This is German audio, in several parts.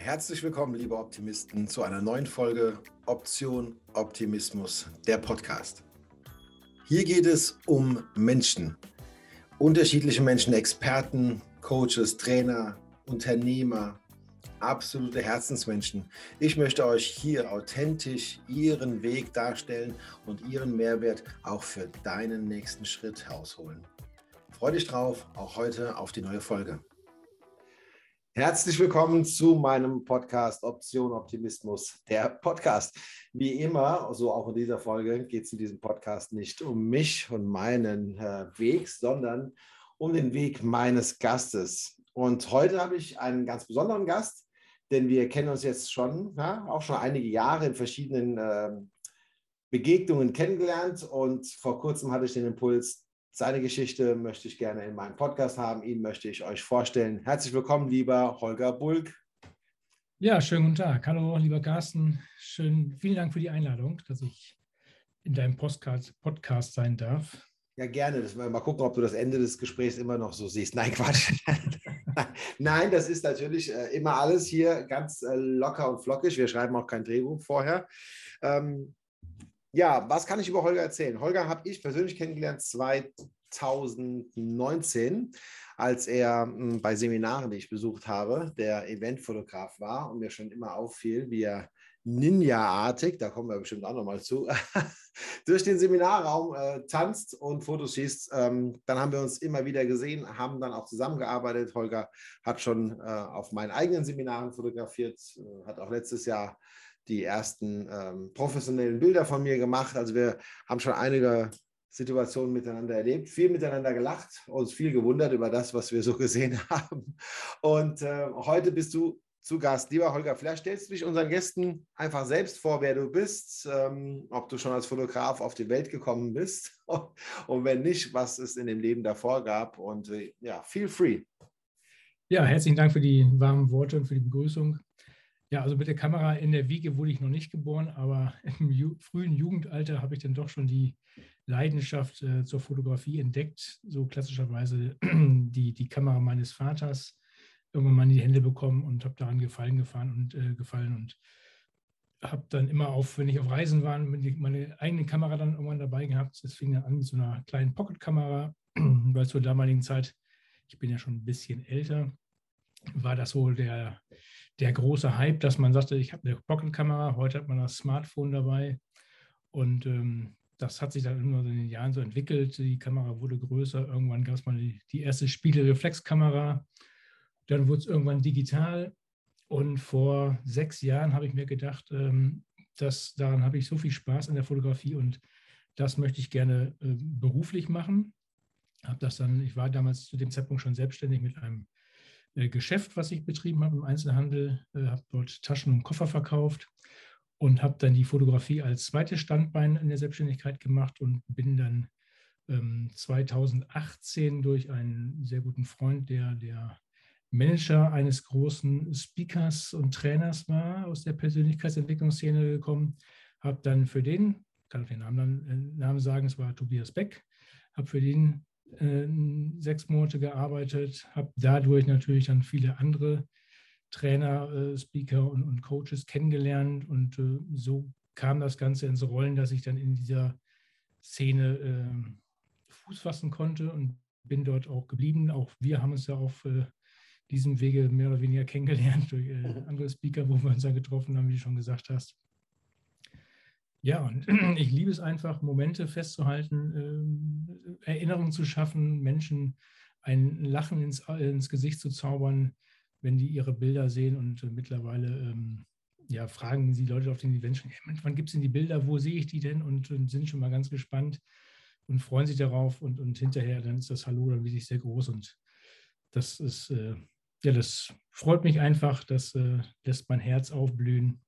Herzlich willkommen, liebe Optimisten, zu einer neuen Folge Option Optimismus, der Podcast. Hier geht es um Menschen, unterschiedliche Menschen, Experten, Coaches, Trainer, Unternehmer, absolute Herzensmenschen. Ich möchte euch hier authentisch ihren Weg darstellen und ihren Mehrwert auch für deinen nächsten Schritt herausholen. Freue dich drauf, auch heute auf die neue Folge. Herzlich willkommen zu meinem Podcast Option Optimismus, der Podcast. Wie immer, so auch in dieser Folge, geht es in diesem Podcast nicht um mich und meinen äh, Weg, sondern um den Weg meines Gastes. Und heute habe ich einen ganz besonderen Gast, denn wir kennen uns jetzt schon, ja, auch schon einige Jahre in verschiedenen äh, Begegnungen kennengelernt. Und vor kurzem hatte ich den Impuls, seine Geschichte möchte ich gerne in meinem Podcast haben. Ihn möchte ich euch vorstellen. Herzlich willkommen, lieber Holger Bulk. Ja, schönen guten Tag. Hallo, lieber Carsten. Schön, vielen Dank für die Einladung, dass ich in deinem Podcast, Podcast sein darf. Ja, gerne. Das, mal gucken, ob du das Ende des Gesprächs immer noch so siehst. Nein, Quatsch. Nein, das ist natürlich äh, immer alles hier ganz äh, locker und flockig. Wir schreiben auch kein Drehbuch vorher. Ähm, ja, was kann ich über Holger erzählen? Holger habe ich persönlich kennengelernt 2019, als er hm, bei Seminaren, die ich besucht habe, der Eventfotograf war und mir schon immer auffiel, wie er Ninja-artig, da kommen wir bestimmt auch nochmal zu, durch den Seminarraum äh, tanzt und Fotos schießt. Ähm, dann haben wir uns immer wieder gesehen, haben dann auch zusammengearbeitet. Holger hat schon äh, auf meinen eigenen Seminaren fotografiert, äh, hat auch letztes Jahr die ersten ähm, professionellen Bilder von mir gemacht. Also wir haben schon einige Situationen miteinander erlebt, viel miteinander gelacht, uns viel gewundert über das, was wir so gesehen haben. Und äh, heute bist du zu Gast. Lieber Holger, vielleicht stellst du dich unseren Gästen einfach selbst vor, wer du bist, ähm, ob du schon als Fotograf auf die Welt gekommen bist und wenn nicht, was es in dem Leben davor gab. Und äh, ja, feel free. Ja, herzlichen Dank für die warmen Worte und für die Begrüßung. Ja, also mit der Kamera in der Wiege wurde ich noch nicht geboren, aber im ju frühen Jugendalter habe ich dann doch schon die Leidenschaft äh, zur Fotografie entdeckt. So klassischerweise die, die Kamera meines Vaters irgendwann mal in die Hände bekommen und habe daran gefallen gefahren und äh, gefallen und habe dann immer auf, wenn ich auf Reisen war, meine eigene Kamera dann irgendwann dabei gehabt. Das fing dann an mit so einer kleinen Pocket-Kamera, weil zur damaligen Zeit, ich bin ja schon ein bisschen älter, war das so der der große Hype, dass man sagte, ich habe eine Pocket-Kamera, heute hat man das Smartphone dabei. Und ähm, das hat sich dann immer in den Jahren so entwickelt. Die Kamera wurde größer. Irgendwann gab es mal die, die erste Spiegelreflexkamera. Dann wurde es irgendwann digital. Und vor sechs Jahren habe ich mir gedacht, ähm, dass daran habe ich so viel Spaß an der Fotografie und das möchte ich gerne äh, beruflich machen. Habe das dann, ich war damals zu dem Zeitpunkt schon selbstständig mit einem Geschäft, was ich betrieben habe im Einzelhandel, äh, habe dort Taschen und Koffer verkauft und habe dann die Fotografie als zweites Standbein in der Selbstständigkeit gemacht und bin dann ähm, 2018 durch einen sehr guten Freund, der der Manager eines großen Speakers und Trainers war, aus der Persönlichkeitsentwicklungsszene gekommen, habe dann für den, kann ich den Namen, äh, Namen sagen, es war Tobias Beck, habe für den äh, sechs Monate gearbeitet, habe dadurch natürlich dann viele andere Trainer, äh, Speaker und, und, Coaches kennengelernt und äh, so kam das Ganze ins Rollen, dass ich dann in dieser Szene äh, Fuß fassen konnte und bin dort auch geblieben. Auch wir haben uns ja auf äh, diesem Wege mehr oder weniger kennengelernt durch äh, andere Speaker, wo wir uns ja getroffen haben, wie du schon gesagt hast. Ja, und ich liebe es einfach, Momente festzuhalten, äh, Erinnerungen zu schaffen, Menschen ein Lachen ins, ins, Gesicht zu zaubern, wenn die ihre Bilder sehen. Und äh, mittlerweile ähm, ja, fragen die Leute auf den Events schon, hey, wann gibt es denn die Bilder, wo sehe ich die denn? Und, und, sind schon mal ganz gespannt und freuen sich darauf. Und, und hinterher dann ist das Hallo dann wirklich sehr groß. Und das ist, äh, ja, das freut mich einfach, das äh, lässt mein Herz aufblühen.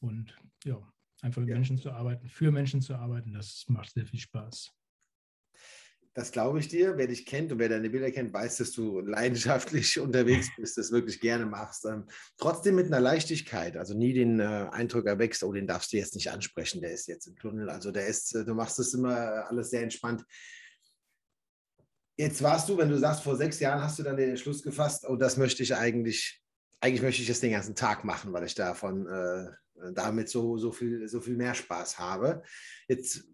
Und ja, Einfach mit ja. Menschen zu arbeiten, für Menschen zu arbeiten, das macht sehr viel Spaß. Das glaube ich dir. Wer dich kennt und wer deine Bilder kennt, weiß, dass du leidenschaftlich unterwegs bist, das wirklich gerne machst. Ähm, trotzdem mit einer Leichtigkeit, also nie den äh, Eindruck erwächst, oh, den darfst du jetzt nicht ansprechen, der ist jetzt im Tunnel. Also der ist, äh, du machst das immer alles sehr entspannt. Jetzt warst du, wenn du sagst, vor sechs Jahren hast du dann den Entschluss gefasst, oh, das möchte ich eigentlich eigentlich möchte ich das den ganzen Tag machen, weil ich davon äh, damit so, so, viel, so viel mehr Spaß habe. Jetzt,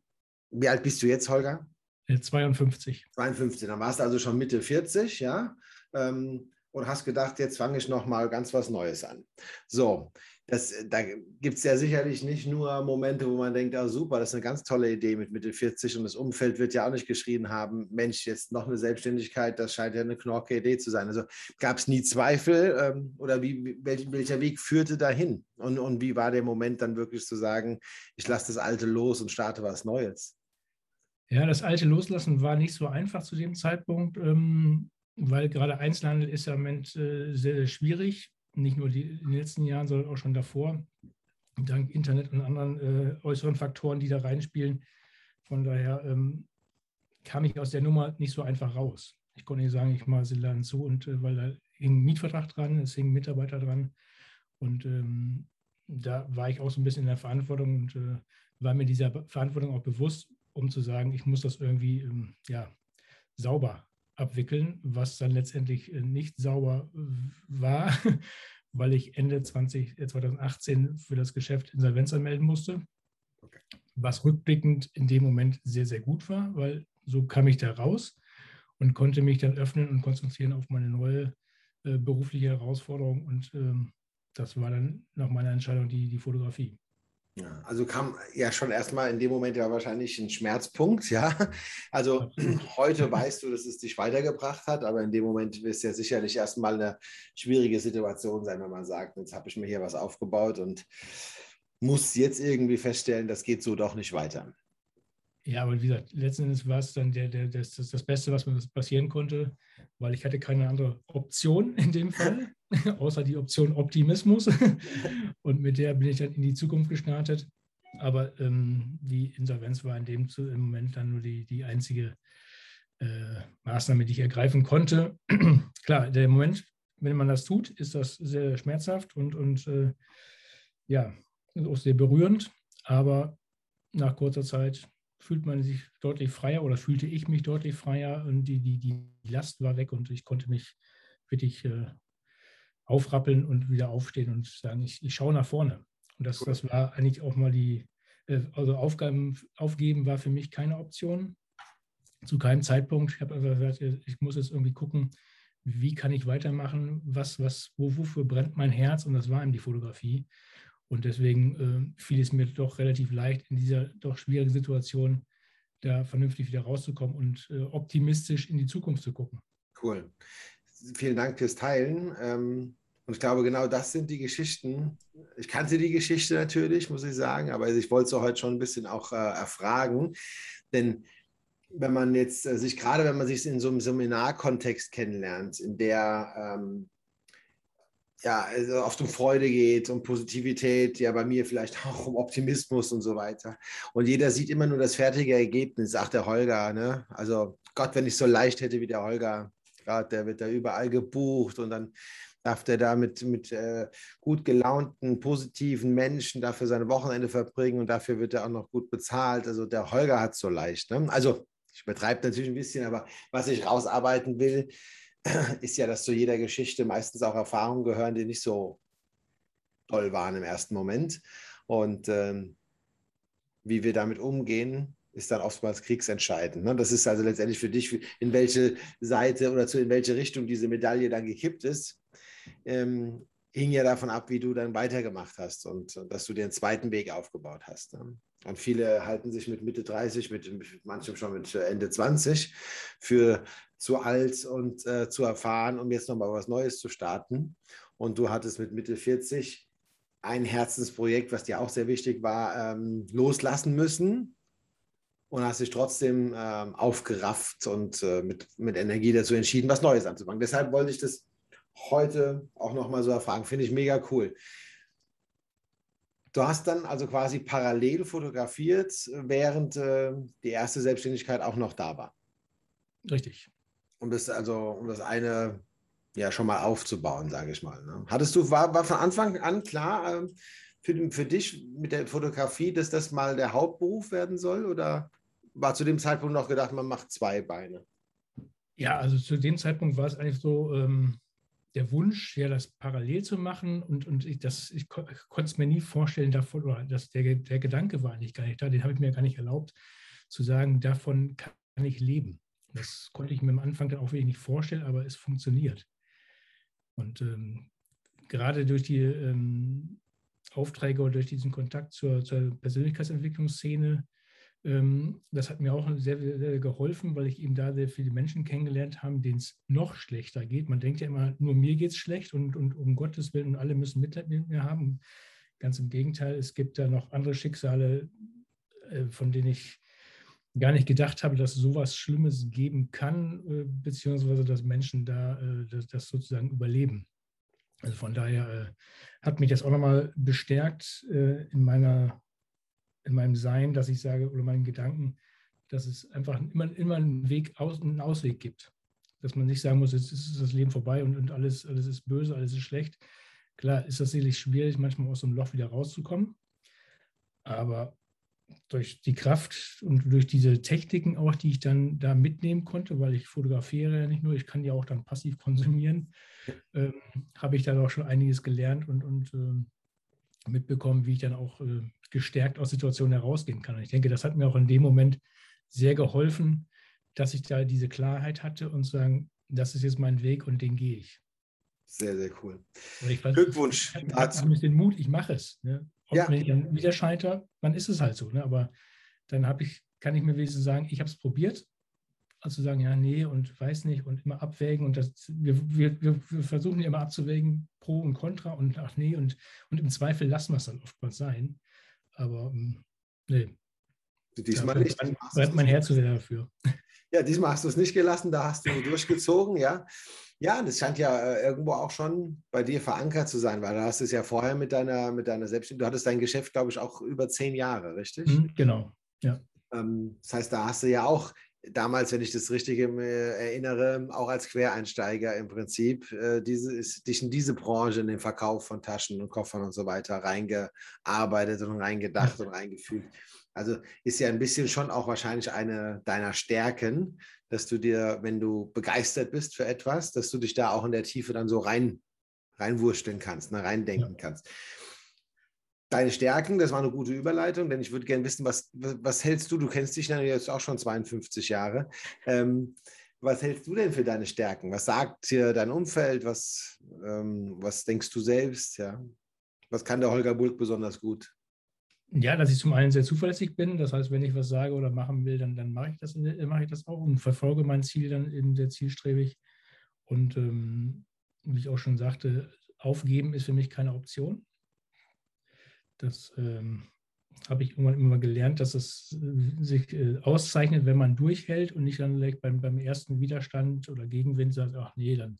wie alt bist du jetzt, Holger? 52. 52, dann warst du also schon Mitte 40, ja. Ähm, und hast gedacht, jetzt fange ich noch mal ganz was Neues an. So, das, da gibt es ja sicherlich nicht nur Momente, wo man denkt, ah, super, das ist eine ganz tolle Idee mit Mitte 40 und das Umfeld wird ja auch nicht geschrien haben, Mensch, jetzt noch eine Selbstständigkeit, das scheint ja eine knorke Idee zu sein. Also gab es nie Zweifel ähm, oder wie, welch, welcher Weg führte dahin? Und, und wie war der Moment dann wirklich zu sagen, ich lasse das Alte los und starte was Neues? Ja, das Alte loslassen war nicht so einfach zu dem Zeitpunkt, ähm, weil gerade Einzelhandel ist ja im Moment äh, sehr, sehr schwierig nicht nur die, in den letzten Jahren, sondern auch schon davor, dank Internet und anderen äh, äußeren Faktoren, die da reinspielen. Von daher ähm, kam ich aus der Nummer nicht so einfach raus. Ich konnte nicht sagen, ich mache sie Laden zu, und äh, weil da hing ein Mietvertrag dran, es hingen Mitarbeiter dran. Und ähm, da war ich auch so ein bisschen in der Verantwortung und äh, war mir dieser Verantwortung auch bewusst, um zu sagen, ich muss das irgendwie ähm, ja, sauber abwickeln, was dann letztendlich äh, nicht sauber war, weil ich Ende 20, 2018 äh, für das Geschäft Insolvenz anmelden musste. Was rückblickend in dem Moment sehr, sehr gut war, weil so kam ich da raus und konnte mich dann öffnen und konzentrieren auf meine neue äh, berufliche Herausforderung. Und ähm, das war dann nach meiner Entscheidung die, die Fotografie. Ja, also kam ja schon erstmal in dem Moment ja wahrscheinlich ein Schmerzpunkt, ja. Also heute weißt du, dass es dich weitergebracht hat, aber in dem Moment wird es ja sicherlich erstmal eine schwierige Situation sein, wenn man sagt, jetzt habe ich mir hier was aufgebaut und muss jetzt irgendwie feststellen, das geht so doch nicht weiter. Ja, aber wie gesagt, letzten Endes war es dann der, der, das, das Beste, was mir passieren konnte, weil ich hatte keine andere Option in dem Fall, außer die Option Optimismus. Und mit der bin ich dann in die Zukunft gestartet. Aber ähm, die Insolvenz war in dem im Moment dann nur die, die einzige äh, Maßnahme, die ich ergreifen konnte. Klar, der Moment, wenn man das tut, ist das sehr schmerzhaft und, und äh, ja, auch sehr berührend. Aber nach kurzer Zeit fühlt man sich deutlich freier oder fühlte ich mich deutlich freier und die, die, die Last war weg und ich konnte mich wirklich äh, aufrappeln und wieder aufstehen und sagen, ich, ich schaue nach vorne. Und das, das war eigentlich auch mal die, äh, also Aufgaben aufgeben war für mich keine Option. Zu keinem Zeitpunkt. Ich habe also gesagt, ich muss jetzt irgendwie gucken, wie kann ich weitermachen, was, was, wo, wofür brennt mein Herz und das war eben die Fotografie. Und deswegen äh, fiel es mir doch relativ leicht, in dieser doch schwierigen Situation da vernünftig wieder rauszukommen und äh, optimistisch in die Zukunft zu gucken. Cool. Vielen Dank fürs Teilen. Ähm, und ich glaube, genau das sind die Geschichten. Ich kannte die Geschichte natürlich, muss ich sagen, aber ich wollte sie heute schon ein bisschen auch äh, erfragen. Denn wenn man jetzt äh, sich, gerade wenn man sich in so einem Seminarkontext kennenlernt, in der ähm, ja, also oft um Freude geht, um Positivität, ja bei mir vielleicht auch um Optimismus und so weiter. Und jeder sieht immer nur das fertige Ergebnis, sagt der Holger. Ne? Also Gott, wenn ich so leicht hätte wie der Holger, grad, der wird da überall gebucht und dann darf der da mit, mit äh, gut gelaunten, positiven Menschen dafür seine Wochenende verbringen und dafür wird er auch noch gut bezahlt. Also der Holger hat es so leicht. Ne? Also ich übertreibe natürlich ein bisschen, aber was ich rausarbeiten will, ist ja, dass zu jeder Geschichte meistens auch Erfahrungen gehören, die nicht so toll waren im ersten Moment. Und ähm, wie wir damit umgehen, ist dann oftmals kriegsentscheidend. Ne? Das ist also letztendlich für dich, in welche Seite oder zu in welche Richtung diese Medaille dann gekippt ist, ähm, hing ja davon ab, wie du dann weitergemacht hast und, und dass du einen zweiten Weg aufgebaut hast. Ne? Und viele halten sich mit Mitte 30, mit, mit manchem schon mit Ende 20 für zu alt und äh, zu erfahren, um jetzt nochmal was Neues zu starten. Und du hattest mit Mitte 40 ein Herzensprojekt, was dir auch sehr wichtig war, ähm, loslassen müssen und hast dich trotzdem ähm, aufgerafft und äh, mit, mit Energie dazu entschieden, was Neues anzufangen. Deshalb wollte ich das heute auch nochmal so erfragen. Finde ich mega cool. Du hast dann also quasi parallel fotografiert, während äh, die erste Selbstständigkeit auch noch da war. Richtig um das also, um das eine ja schon mal aufzubauen, sage ich mal. Ne? Hattest du, war, war von Anfang an klar ähm, für, für dich mit der Fotografie, dass das mal der Hauptberuf werden soll? Oder war zu dem Zeitpunkt noch gedacht, man macht zwei Beine? Ja, also zu dem Zeitpunkt war es eigentlich so, ähm, der Wunsch, ja, das parallel zu machen und, und ich, ich, ko ich konnte es mir nie vorstellen davon, oder das, der, der Gedanke war eigentlich gar nicht da, den habe ich mir gar nicht erlaubt, zu sagen, davon kann ich leben. Das konnte ich mir am Anfang dann auch wirklich nicht vorstellen, aber es funktioniert. Und ähm, gerade durch die ähm, Aufträge oder durch diesen Kontakt zur, zur Persönlichkeitsentwicklungsszene das hat mir auch sehr, sehr, geholfen, weil ich eben da sehr viele Menschen kennengelernt habe, denen es noch schlechter geht. Man denkt ja immer, nur mir geht es schlecht und, und um Gottes Willen und alle müssen Mitleid mit mir haben. Ganz im Gegenteil, es gibt da noch andere Schicksale, äh, von denen ich gar nicht gedacht habe, dass sowas Schlimmes geben kann, äh, beziehungsweise dass Menschen da äh, das sozusagen überleben. Also von daher hat mich das auch nochmal bestärkt in meiner in meinem Sein, dass ich sage, oder meinen Gedanken, dass es einfach immer, immer einen Weg, aus, einen Ausweg gibt. Dass man nicht sagen muss, jetzt ist das Leben vorbei und, und alles, alles ist böse, alles ist schlecht. Klar ist das sicherlich schwierig, manchmal aus so einem Loch wieder rauszukommen. Aber durch die Kraft und durch diese Techniken auch, die ich dann da mitnehmen konnte, weil ich fotografiere ja nicht nur, ich kann die auch dann passiv konsumieren, ähm, habe ich dann auch schon einiges gelernt und, und ähm, mitbekommen, wie ich dann auch äh, gestärkt aus Situationen herausgehen kann. Und ich denke, das hat mir auch in dem Moment sehr geholfen, dass ich da diese Klarheit hatte und sagen, das ist jetzt mein Weg und den gehe ich. Sehr, sehr cool. Weiß, Glückwunsch. Ich habe den Mut, ich mache es. Ne? Ob ja. ich dann wieder scheitere, dann ist es halt so. Ne? Aber dann ich, kann ich mir wenigstens sagen, ich habe es probiert also sagen, ja, nee und weiß nicht und immer abwägen und das, wir, wir, wir versuchen immer abzuwägen, pro und contra und ach nee und, und im Zweifel lassen wir es dann oftmals sein. Aber ähm, nee. Diesmal nicht. Brennt mein Herz sehr dafür. Ja, diesmal hast du es nicht gelassen, da hast du durchgezogen, ja. Ja, das scheint ja äh, irgendwo auch schon bei dir verankert zu sein, weil du hast es ja vorher mit deiner, mit deiner Selbstständigkeit, du hattest dein Geschäft, glaube ich, auch über zehn Jahre, richtig? Mhm, genau, ja. Ähm, das heißt, da hast du ja auch damals, wenn ich das richtig erinnere, auch als Quereinsteiger im Prinzip, äh, diese, ist, dich in diese Branche, in den Verkauf von Taschen und Koffern und so weiter reingearbeitet und reingedacht und reingefühlt. Also ist ja ein bisschen schon auch wahrscheinlich eine deiner Stärken, dass du dir, wenn du begeistert bist für etwas, dass du dich da auch in der Tiefe dann so rein, reinwursteln kannst, ne, reindenken ja. kannst deine Stärken, das war eine gute Überleitung, denn ich würde gerne wissen, was, was hältst du, du kennst dich ja jetzt auch schon 52 Jahre, ähm, was hältst du denn für deine Stärken? Was sagt dir dein Umfeld? Was, ähm, was denkst du selbst? Ja? Was kann der Holger Bulk besonders gut? Ja, dass ich zum einen sehr zuverlässig bin. Das heißt, wenn ich was sage oder machen will, dann, dann mache ich das, mache ich das auch und verfolge mein Ziel dann eben sehr zielstrebig. Und ähm, wie ich auch schon sagte, aufgeben ist für mich keine Option. Das ähm, habe ich irgendwann immer gelernt, dass es äh, sich äh, auszeichnet, wenn man durchhält und nicht dann beim, beim ersten Widerstand oder Gegenwind sagt, ach nee, dann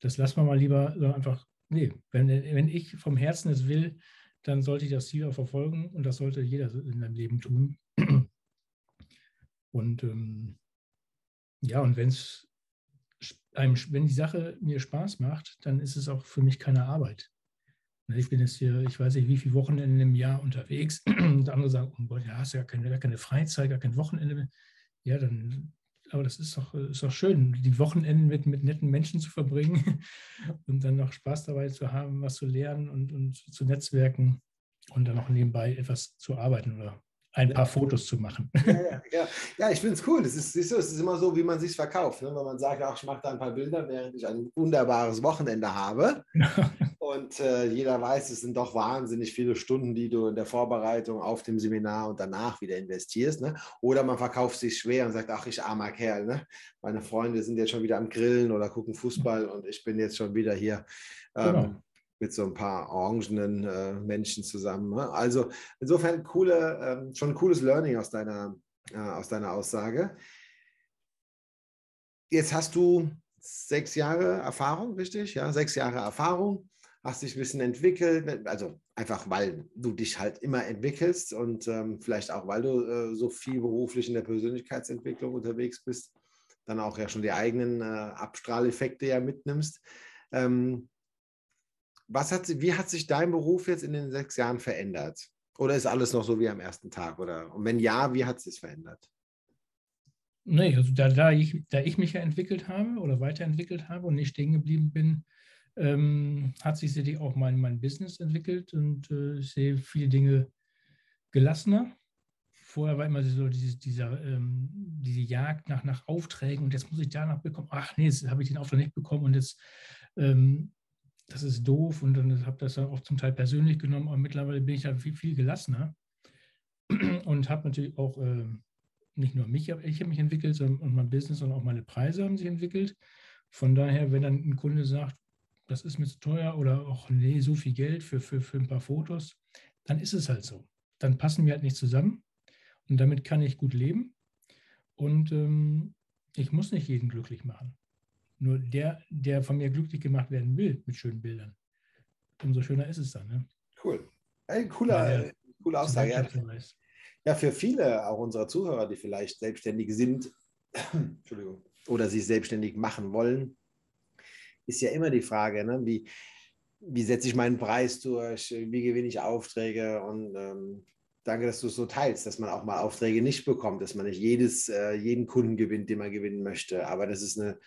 das lassen wir mal lieber, sondern einfach, nee, wenn, wenn ich vom Herzen es will, dann sollte ich das Ziel auch verfolgen und das sollte jeder in seinem Leben tun. Und ähm, ja, und wenn es einem, wenn die Sache mir Spaß macht, dann ist es auch für mich keine Arbeit. Ich bin jetzt hier, ich weiß nicht, wie viele Wochenende im Jahr unterwegs. Und andere sagen, oh Gott, ja, hast ja gar keine, gar keine Freizeit, gar kein Wochenende mehr. Ja, dann, aber das ist doch, ist doch schön, die Wochenenden mit, mit netten Menschen zu verbringen und dann noch Spaß dabei zu haben, was zu lernen und, und zu netzwerken und dann auch nebenbei etwas zu arbeiten oder ein paar Fotos zu machen. Ja, ja, ja. ja ich finde es cool. Es ist, siehst du, es ist immer so, wie man sich verkauft. Ne? Wenn man sagt, ach, ich mache da ein paar Bilder, während ich ein wunderbares Wochenende habe. Und äh, jeder weiß, es sind doch wahnsinnig viele Stunden, die du in der Vorbereitung auf dem Seminar und danach wieder investierst. Ne? Oder man verkauft sich schwer und sagt, ach, ich armer Kerl. Ne? Meine Freunde sind jetzt schon wieder am Grillen oder gucken Fußball und ich bin jetzt schon wieder hier. Ähm, genau mit so ein paar orangenen äh, Menschen zusammen. Ne? Also insofern coole, ähm, schon ein cooles Learning aus deiner, äh, aus deiner Aussage. Jetzt hast du sechs Jahre Erfahrung, richtig? Ja, sechs Jahre Erfahrung, hast dich ein bisschen entwickelt, also einfach weil du dich halt immer entwickelst und ähm, vielleicht auch weil du äh, so viel beruflich in der Persönlichkeitsentwicklung unterwegs bist, dann auch ja schon die eigenen äh, Abstrahleffekte ja mitnimmst. Ähm, was hat, wie hat sich dein Beruf jetzt in den sechs Jahren verändert? Oder ist alles noch so wie am ersten Tag? Oder? Und wenn ja, wie hat es sich verändert? Nee, also da, da, ich, da ich mich ja entwickelt habe oder weiterentwickelt habe und nicht stehen geblieben bin, ähm, hat sich sicherlich auch mein, mein Business entwickelt und äh, ich sehe viele Dinge gelassener. Vorher war immer so diese, dieser, ähm, diese Jagd nach, nach Aufträgen und jetzt muss ich danach bekommen. Ach nee, jetzt habe ich den Auftrag nicht bekommen und jetzt, ähm, das ist doof und dann habe das dann auch zum Teil persönlich genommen. Aber mittlerweile bin ich da viel, viel gelassener und habe natürlich auch äh, nicht nur mich, ich habe mich entwickelt sondern, und mein Business, sondern auch meine Preise haben sich entwickelt. Von daher, wenn dann ein Kunde sagt, das ist mir zu teuer oder auch nee, so viel Geld für, für, für ein paar Fotos, dann ist es halt so. Dann passen wir halt nicht zusammen und damit kann ich gut leben und ähm, ich muss nicht jeden glücklich machen. Nur der, der von mir glücklich gemacht werden will mit schönen Bildern, umso schöner ist es dann. Ne? Cool. Ein cooler, ja, coole Aussage. Ja. ja, für viele auch unserer Zuhörer, die vielleicht selbstständig sind, Entschuldigung, oder sich selbstständig machen wollen, ist ja immer die Frage, ne? wie, wie setze ich meinen Preis durch, wie gewinne ich Aufträge? Und ähm, danke, dass du es so teilst, dass man auch mal Aufträge nicht bekommt, dass man nicht jedes, äh, jeden Kunden gewinnt, den man gewinnen möchte, aber das ist eine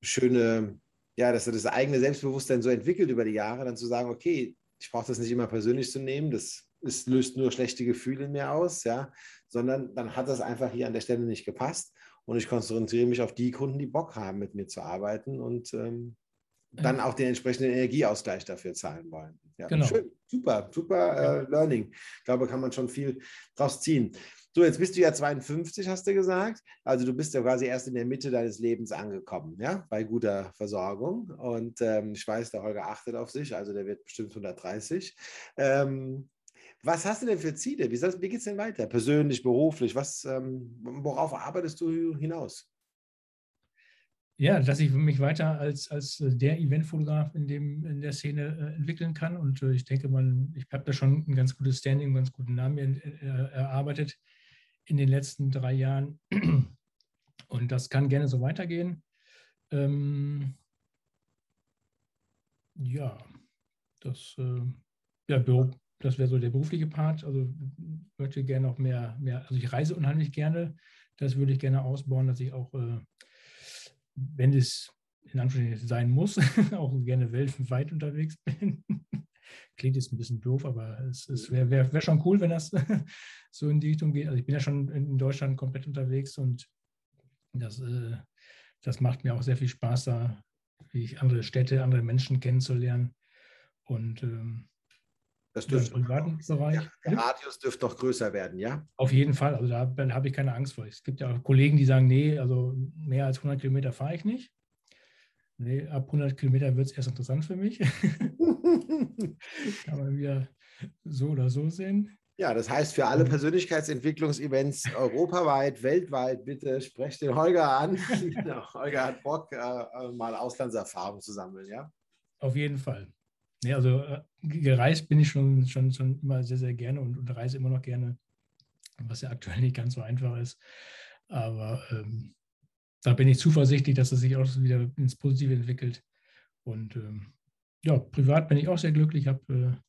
schöne, ja, dass er das eigene Selbstbewusstsein so entwickelt über die Jahre, dann zu sagen, okay, ich brauche das nicht immer persönlich zu nehmen, das es löst nur schlechte Gefühle in mir aus, ja, sondern dann hat das einfach hier an der Stelle nicht gepasst. Und ich konzentriere mich auf die Kunden, die Bock haben, mit mir zu arbeiten und ähm, dann auch den entsprechenden Energieausgleich dafür zahlen wollen. Ja, genau. Schön, super, super äh, Learning. Ich glaube, kann man schon viel draus ziehen. So, jetzt bist du ja 52, hast du gesagt. Also du bist ja quasi erst in der Mitte deines Lebens angekommen, ja, bei guter Versorgung. Und ähm, ich weiß, der Holger achtet auf sich, also der wird bestimmt 130. Ähm, was hast du denn für Ziele? Wie, wie geht es denn weiter? Persönlich, beruflich? Was, ähm, worauf arbeitest du hinaus? Ja, dass ich mich weiter als, als der Eventfotograf in, in der Szene äh, entwickeln kann. Und äh, ich denke, man, ich habe da schon ein ganz gutes Standing, einen ganz guten Namen äh, erarbeitet in den letzten drei Jahren. Und das kann gerne so weitergehen. Ähm, ja, das, äh, ja, das wäre so der berufliche Part. Also möchte gerne auch mehr, mehr, also ich reise unheimlich gerne. Das würde ich gerne ausbauen, dass ich auch, äh, wenn es in Anführungszeichen sein muss, auch gerne weltweit unterwegs bin. Klingt jetzt ein bisschen doof, aber es, es wäre wär, wär schon cool, wenn das so in die Richtung geht. Also ich bin ja schon in Deutschland komplett unterwegs und das, äh, das macht mir auch sehr viel Spaß, da wie andere Städte, andere Menschen kennenzulernen. Und ähm, das dürfte im privaten Bereich. Ja, der Radius dürfte doch größer werden, ja? Auf jeden Fall. Also da, habe ich keine Angst vor. Es gibt ja auch Kollegen, die sagen, nee, also mehr als 100 Kilometer fahre ich nicht. Nee, ab 100 Kilometer wird es erst interessant für mich. Kann man wieder so oder so sehen. Ja, das heißt für alle Persönlichkeitsentwicklungsevents europaweit, weltweit, bitte sprecht den Holger an. Holger hat Bock, äh, äh, mal Auslandserfahrung zu sammeln, ja? Auf jeden Fall. Nee, also äh, gereist bin ich schon, schon, schon immer sehr, sehr gerne und, und reise immer noch gerne, was ja aktuell nicht ganz so einfach ist. Aber ähm, da bin ich zuversichtlich, dass es sich auch wieder ins Positive entwickelt. Und ähm, ja, privat bin ich auch sehr glücklich. Ich habe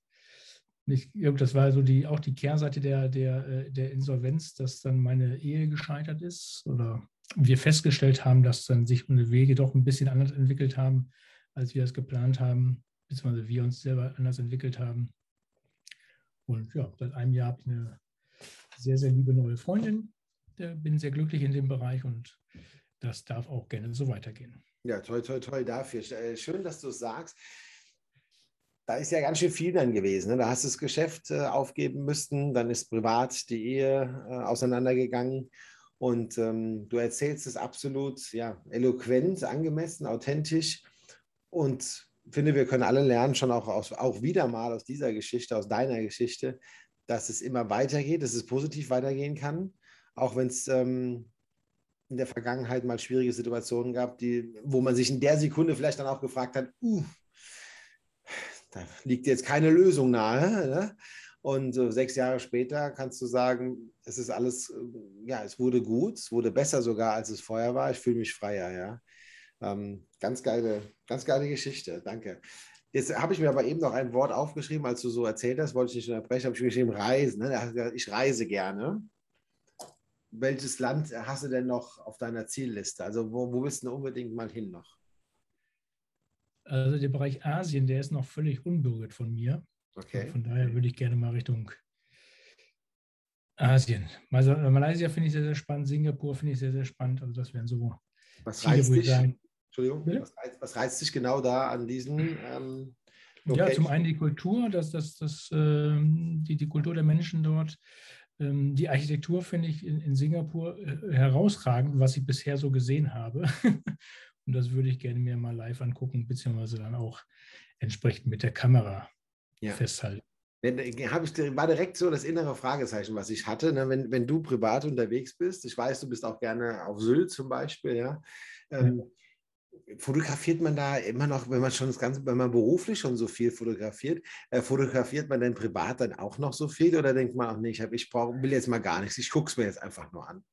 äh, das war so die, auch die Kehrseite der, der, äh, der Insolvenz, dass dann meine Ehe gescheitert ist oder wir festgestellt haben, dass dann sich unsere Wege doch ein bisschen anders entwickelt haben, als wir es geplant haben beziehungsweise wir uns selber anders entwickelt haben. Und ja, seit einem Jahr habe ich eine sehr, sehr liebe neue Freundin. Bin sehr glücklich in dem Bereich und das darf auch gerne so weitergehen. Ja, toll, toll, toll dafür. Äh, schön, dass du es sagst. Da ist ja ganz schön viel dann gewesen. Ne? Da hast du das Geschäft äh, aufgeben müssen, dann ist privat die Ehe äh, auseinandergegangen. Und ähm, du erzählst es absolut ja, eloquent, angemessen, authentisch. Und finde, wir können alle lernen, schon auch, aus, auch wieder mal aus dieser Geschichte, aus deiner Geschichte, dass es immer weitergeht, dass es positiv weitergehen kann, auch wenn es ähm, in der Vergangenheit mal schwierige Situationen gab, die, wo man sich in der Sekunde vielleicht dann auch gefragt hat, uh, da liegt jetzt keine Lösung nahe. Ne? Und äh, sechs Jahre später kannst du sagen, es ist alles, äh, ja, es wurde gut, es wurde besser sogar, als es vorher war. Ich fühle mich freier, ja. Ähm, ganz geile, ganz geile Geschichte, danke. Jetzt habe ich mir aber eben noch ein Wort aufgeschrieben, als du so erzählt hast, wollte ich nicht unterbrechen, habe ich mir geschrieben, Reisen. Ne? Ich reise gerne. Welches Land hast du denn noch auf deiner Zielliste? Also wo, wo willst du unbedingt mal hin noch? Also der Bereich Asien, der ist noch völlig unberührt von mir. Okay. Von daher würde ich gerne mal Richtung Asien. Also Malaysia finde ich sehr, sehr spannend, Singapur finde ich sehr, sehr spannend. Also das wären so was Ziele, reizt dich, sagen, Entschuldigung, was reizt, was reizt, dich genau da an diesen ähm, Ja, zum einen die Kultur, das, das, das, ähm, die, die Kultur der Menschen dort. Ähm, die Architektur finde ich in, in Singapur äh, herausragend, was ich bisher so gesehen habe. Und das würde ich gerne mir mal live angucken, beziehungsweise dann auch entsprechend mit der Kamera ja. festhalten. Wenn, äh, hab ich, war direkt so das innere Fragezeichen, was ich hatte. Ne? Wenn, wenn du privat unterwegs bist, ich weiß, du bist auch gerne auf Sylt zum Beispiel, ja. Ähm, fotografiert man da immer noch, wenn man schon das Ganze, wenn man beruflich schon so viel fotografiert, äh, fotografiert man denn privat dann auch noch so viel oder denkt man auch nicht, ich, ich brauch, will jetzt mal gar nichts, ich gucke es mir jetzt einfach nur an?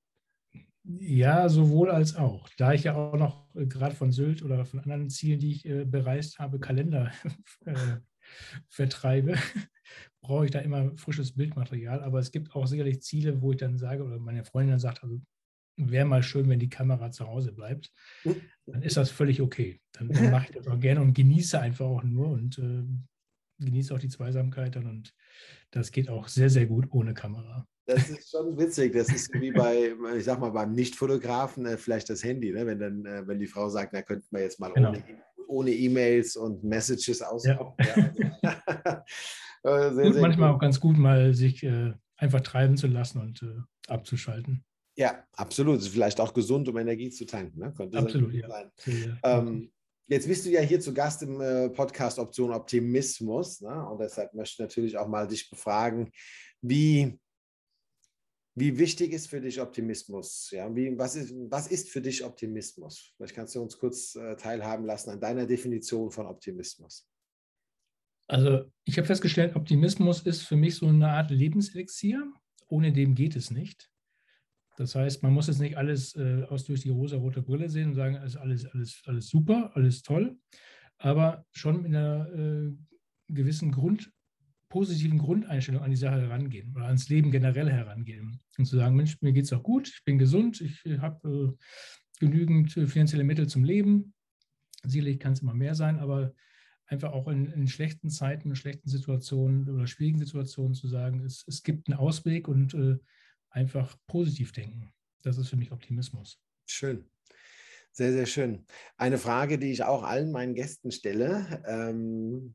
Ja, sowohl als auch. Da ich ja auch noch äh, gerade von Sylt oder von anderen Zielen, die ich äh, bereist habe, Kalender äh, vertreibe, brauche ich da immer frisches Bildmaterial. Aber es gibt auch sicherlich Ziele, wo ich dann sage, oder meine Freundin dann sagt, also wäre mal schön, wenn die Kamera zu Hause bleibt. Dann ist das völlig okay. Dann, dann mache ich das auch gerne und genieße einfach auch nur und äh, genieße auch die Zweisamkeit dann. Und das geht auch sehr, sehr gut ohne Kamera. Das ist schon witzig. Das ist wie bei, ich sag mal, beim Nicht-Fotografen äh, vielleicht das Handy, ne? wenn dann, äh, wenn die Frau sagt, na könnten wir jetzt mal genau. ohne E-Mails und Messages auskommen. Ja. Ja. Äh, und sehr manchmal gut. auch ganz gut, mal sich äh, einfach treiben zu lassen und äh, abzuschalten. Ja, absolut. Vielleicht auch gesund, um Energie zu tanken. Ne? Könnte absolut, ja. Sein. Ähm, jetzt bist du ja hier zu Gast im äh, Podcast Option Optimismus. Ne? Und deshalb möchte ich natürlich auch mal dich befragen, wie wie wichtig ist für dich Optimismus? Ja, wie, was, ist, was ist für dich Optimismus? Vielleicht kannst du uns kurz äh, teilhaben lassen an deiner Definition von Optimismus. Also ich habe festgestellt, Optimismus ist für mich so eine Art Lebenselixier. Ohne dem geht es nicht. Das heißt, man muss jetzt nicht alles äh, aus durch die rosa-rote Brille sehen und sagen, es ist alles, alles, alles super, alles toll, aber schon mit einer äh, gewissen Grund, positiven Grundeinstellung an die Sache herangehen oder ans Leben generell herangehen und zu sagen, Mensch, mir geht es auch gut, ich bin gesund, ich habe äh, genügend äh, finanzielle Mittel zum Leben. Sicherlich kann es immer mehr sein, aber einfach auch in, in, schlechten Zeiten, in schlechten Situationen oder schwierigen Situationen zu sagen, es, es gibt einen Ausweg und äh, einfach positiv denken. Das ist für mich Optimismus. Schön. Sehr, sehr schön. Eine Frage, die ich auch allen meinen Gästen stelle. Ähm,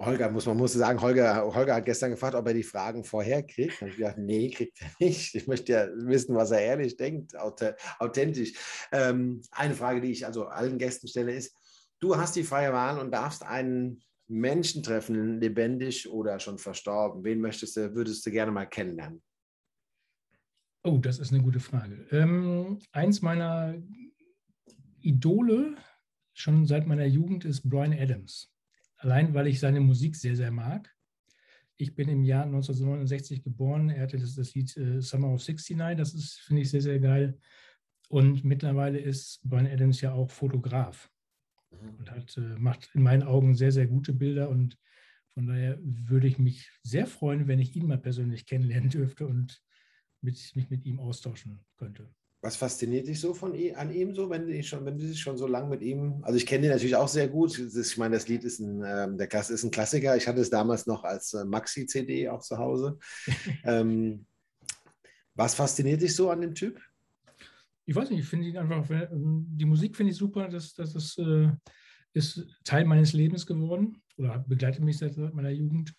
Holger muss, man muss sagen, Holger, Holger hat gestern gefragt, ob er die Fragen vorher kriegt. Und ich gedacht, nee, kriegt er nicht. Ich möchte ja wissen, was er ehrlich denkt, authentisch. Ähm, eine Frage, die ich also allen Gästen stelle, ist, du hast die freie Wahl und darfst einen Menschen treffen, lebendig oder schon verstorben. Wen möchtest du, würdest du gerne mal kennenlernen? Oh, das ist eine gute Frage. Ähm, eins meiner Idole schon seit meiner Jugend ist Brian Adams allein weil ich seine Musik sehr, sehr mag. Ich bin im Jahr 1969 geboren. Er hatte das, das Lied äh, Summer of 69. Das ist, finde ich, sehr, sehr geil. Und mittlerweile ist Brian Adams ja auch Fotograf mhm. und hat, äh, macht in meinen Augen sehr, sehr gute Bilder. Und von daher würde ich mich sehr freuen, wenn ich ihn mal persönlich kennenlernen dürfte und mit, mich mit ihm austauschen könnte. Was fasziniert dich so von an ihm so, wenn du schon, wenn du dich schon so lange mit ihm, also ich kenne ihn natürlich auch sehr gut. ich meine, das Lied ist ein, ähm, der Klasse ist ein Klassiker. Ich hatte es damals noch als äh, Maxi-CD auch zu Hause. ähm, was fasziniert dich so an dem Typ? Ich weiß nicht, ich finde ihn einfach, ähm, die Musik finde ich super, das, das ist, äh, ist Teil meines Lebens geworden oder begleitet mich seit meiner Jugend.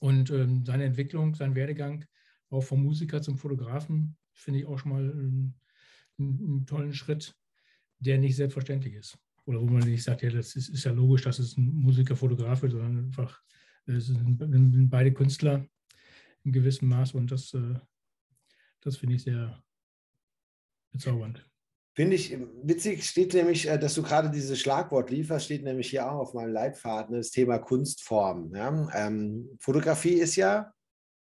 Und ähm, seine Entwicklung, sein Werdegang, auch vom Musiker zum Fotografen, finde ich auch schon mal einen, einen, tollen Schritt, der nicht selbstverständlich ist. Oder wo man nicht sagt, ja, das ist, ist ja logisch, dass es ein Musiker, Fotograf ist, sondern einfach, es sind, beide Künstler in gewissem Maß und das, äh, das finde ich sehr bezaubernd. Finde ich witzig, steht nämlich, äh, dass du gerade dieses Schlagwort lieferst, steht nämlich hier auch auf meinem Leitfaden, das Thema Kunstform. Ja? Ähm, Fotografie ist ja,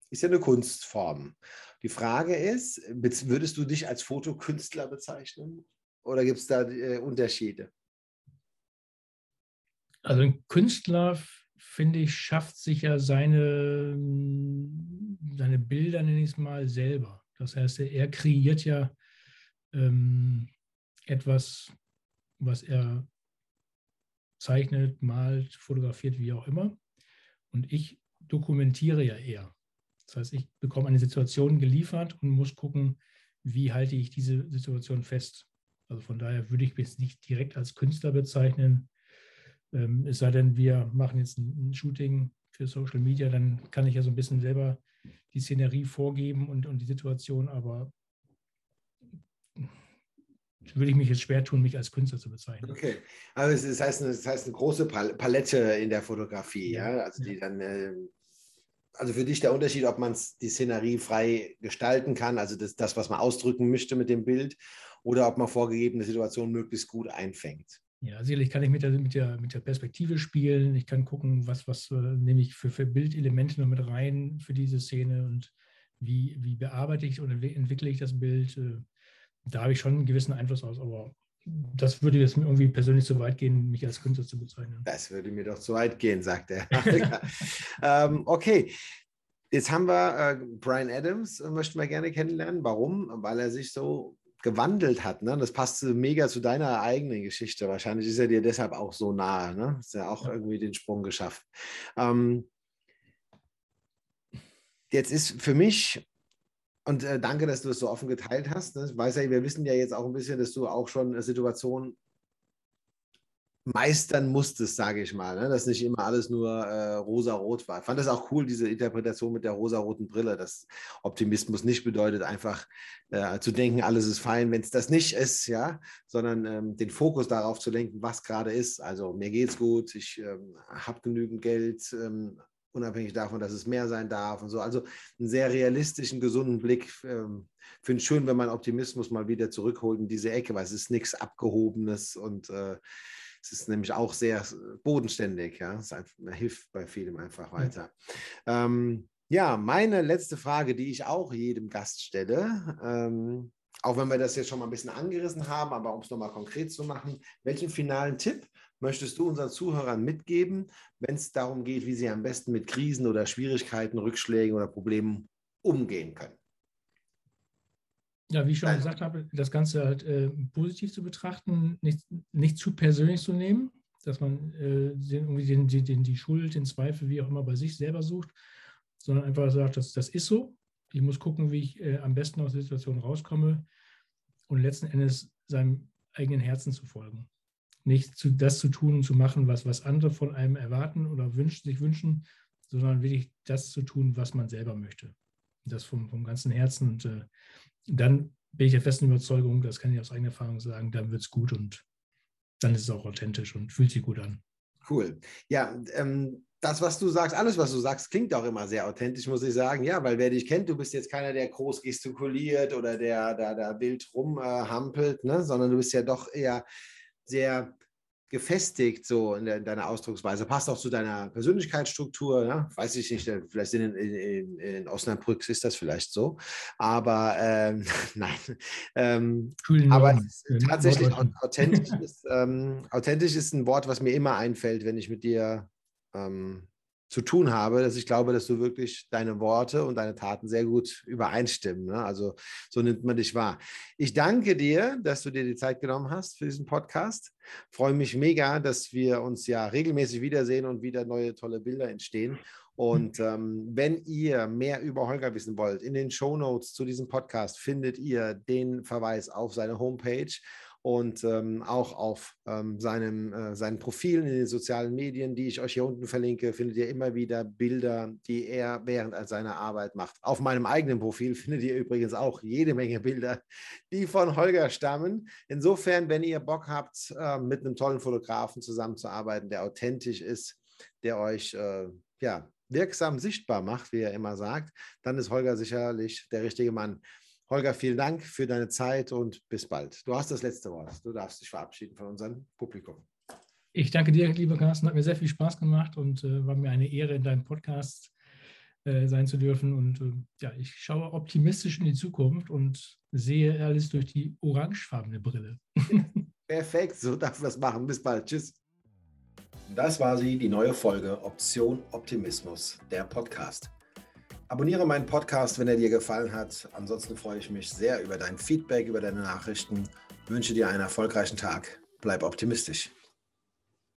ist ja eine Kunstform. Die Frage ist, würdest du dich als Fotokünstler bezeichnen oder gibt es da äh, Unterschiede? Also ein Künstler, finde ich, schafft sich ja seine, seine Bilder, nenne ich es mal, selber. Das heißt, er kreiert ja ähm, etwas, was er zeichnet, malt, fotografiert, wie auch immer. Und ich dokumentiere ja eher. Das heißt, ich bekomme eine Situation geliefert und muss gucken, wie halte ich diese Situation fest. Also von daher würde ich mich nicht direkt als Künstler bezeichnen. Ähm, es sei denn, wir machen jetzt ein, ein, Shooting für Social Media, dann kann ich ja so ein bisschen selber die Szenerie vorgeben und, und die Situation, aber würde ich mich jetzt schwer tun, mich als Künstler zu bezeichnen. Okay, also das heißt, das heißt eine große Palette in der Fotografie, ja, ja? also die dann äh, also für dich der Unterschied, ob man die Szenerie frei gestalten kann, also das, das, was man ausdrücken möchte mit dem Bild, oder ob man vorgegebene Situationen möglichst gut einfängt. Ja, sicherlich kann ich mit der, mit der, mit der Perspektive spielen. Ich kann gucken, was, was äh, nehme ich für, für Bildelemente noch mit rein für diese Szene und wie, wie bearbeite ich oder entwickle ich das Bild. Äh, da habe ich schon einen gewissen Einfluss aus, aber das würde jetzt mir irgendwie persönlich zu weit gehen, mich als Künstler zu bezeichnen. Das würde mir doch zu weit gehen, sagt er. ähm, okay. Jetzt haben wir äh, Brian Adams, äh, möchten wir gerne kennenlernen. Warum? Weil er sich so gewandelt hat. Ne? Das passt mega zu deiner eigenen Geschichte. Wahrscheinlich ist er dir deshalb auch so nahe. Ne? Ist ja auch ja. irgendwie den Sprung geschafft. Ähm, jetzt ist für mich und äh, danke, dass du es so offen geteilt hast. Ne? Ich weiß ja, wir wissen ja jetzt auch ein bisschen, dass du auch schon eine Situation meistern musstest, sage ich mal. Ne? Dass nicht immer alles nur äh, rosa-rot war. Ich fand das auch cool, diese Interpretation mit der rosa-roten Brille, dass Optimismus nicht bedeutet, einfach äh, zu denken, alles ist fein, wenn es das nicht ist, ja, sondern ähm, den Fokus darauf zu lenken, was gerade ist. Also mir geht's gut, ich ähm, habe genügend Geld, ähm, unabhängig davon, dass es mehr sein darf und so. Also einen sehr realistischen, gesunden Blick. Ähm, Finde es schön, wenn man Optimismus mal wieder zurückholt in diese Ecke, weil es ist nichts Abgehobenes und äh, es ist nämlich auch sehr bodenständig. Ja, es einfach, hilft bei vielem einfach weiter. Ja. Ähm, ja, meine letzte Frage, die ich auch jedem Gast stelle, ähm, auch wenn wir das jetzt schon mal ein bisschen angerissen haben, aber um es nochmal konkret zu machen, welchen finalen Tipp möchtest du unseren Zuhörern mitgeben, wenn es darum geht, wie sie am besten mit Krisen oder Schwierigkeiten, Rückschlägen oder Problemen umgehen können? Ja, wie ich schon Nein. gesagt habe, das Ganze halt äh, positiv zu betrachten, nicht, nicht zu persönlich zu nehmen, dass man äh, den, den, den, die Schuld, den Zweifel, wie auch immer, bei sich selber sucht, sondern einfach sagt, das, das ist so. Ich muss gucken, wie ich äh, am besten aus der Situation rauskomme und letzten Endes seinem eigenen Herzen zu folgen nicht zu, das zu tun und zu machen, was, was andere von einem erwarten oder wünschen, sich wünschen, sondern wirklich das zu tun, was man selber möchte. Das vom, vom ganzen Herzen. Und äh, dann bin ich der festen Überzeugung, das kann ich aus eigener Erfahrung sagen, dann wird es gut und dann ist es auch authentisch und fühlt sich gut an. Cool. Ja, ähm, das, was du sagst, alles, was du sagst, klingt auch immer sehr authentisch, muss ich sagen. Ja, weil wer dich kennt, du bist jetzt keiner, der groß gestikuliert oder der da, da wild rumhampelt, äh, ne? sondern du bist ja doch eher sehr gefestigt so in, der, in, deiner Ausdrucksweise. Passt auch zu deiner Persönlichkeitsstruktur. Ja? Weiß ich nicht, vielleicht in, in, in Osnabrück ist das vielleicht so. Aber ähm, nein. Ähm, aber tatsächlich authentisch ist, ähm, authentisch ist ein Wort, was mir immer einfällt, wenn ich mit dir ähm, zu tun habe, dass ich glaube, dass du wirklich deine Worte und deine Taten sehr gut übereinstimmen. Ne? Also so nimmt man dich wahr. Ich danke dir, dass du dir die Zeit genommen hast für diesen Podcast. Freue mich mega, dass wir uns ja regelmäßig wiedersehen und wieder neue tolle Bilder entstehen. Und ähm, wenn ihr mehr über Holger wissen wollt, in den Show Notes zu diesem Podcast findet ihr den Verweis auf seine Homepage und ähm, auch auf ähm, seinem, äh, seinen Profilen in den sozialen Medien, die ich euch hier unten verlinke, findet ihr immer wieder Bilder, die er während seiner Arbeit macht. Auf meinem eigenen Profil findet ihr übrigens auch jede Menge Bilder, die von Holger stammen. Insofern, wenn ihr Bock habt, äh, mit einem tollen Fotografen zusammenzuarbeiten, der authentisch ist, der euch äh, ja, wirksam sichtbar macht, wie er immer sagt, dann ist Holger sicherlich der richtige Mann. Holger, vielen Dank für deine Zeit und bis bald. Du hast das letzte Wort. Du darfst dich verabschieden von unserem Publikum. Ich danke dir, lieber Carsten. Hat mir sehr viel Spaß gemacht und äh, war mir eine Ehre, in deinem Podcast äh, sein zu dürfen. Und äh, ja, ich schaue optimistisch in die Zukunft und sehe alles durch die orangefarbene Brille. Perfekt, so darf wir es machen. Bis bald. Tschüss. Das war sie, die neue Folge Option Optimismus, der Podcast. Abonniere meinen Podcast, wenn er dir gefallen hat. Ansonsten freue ich mich sehr über dein Feedback, über deine Nachrichten. Ich wünsche dir einen erfolgreichen Tag. Bleib optimistisch.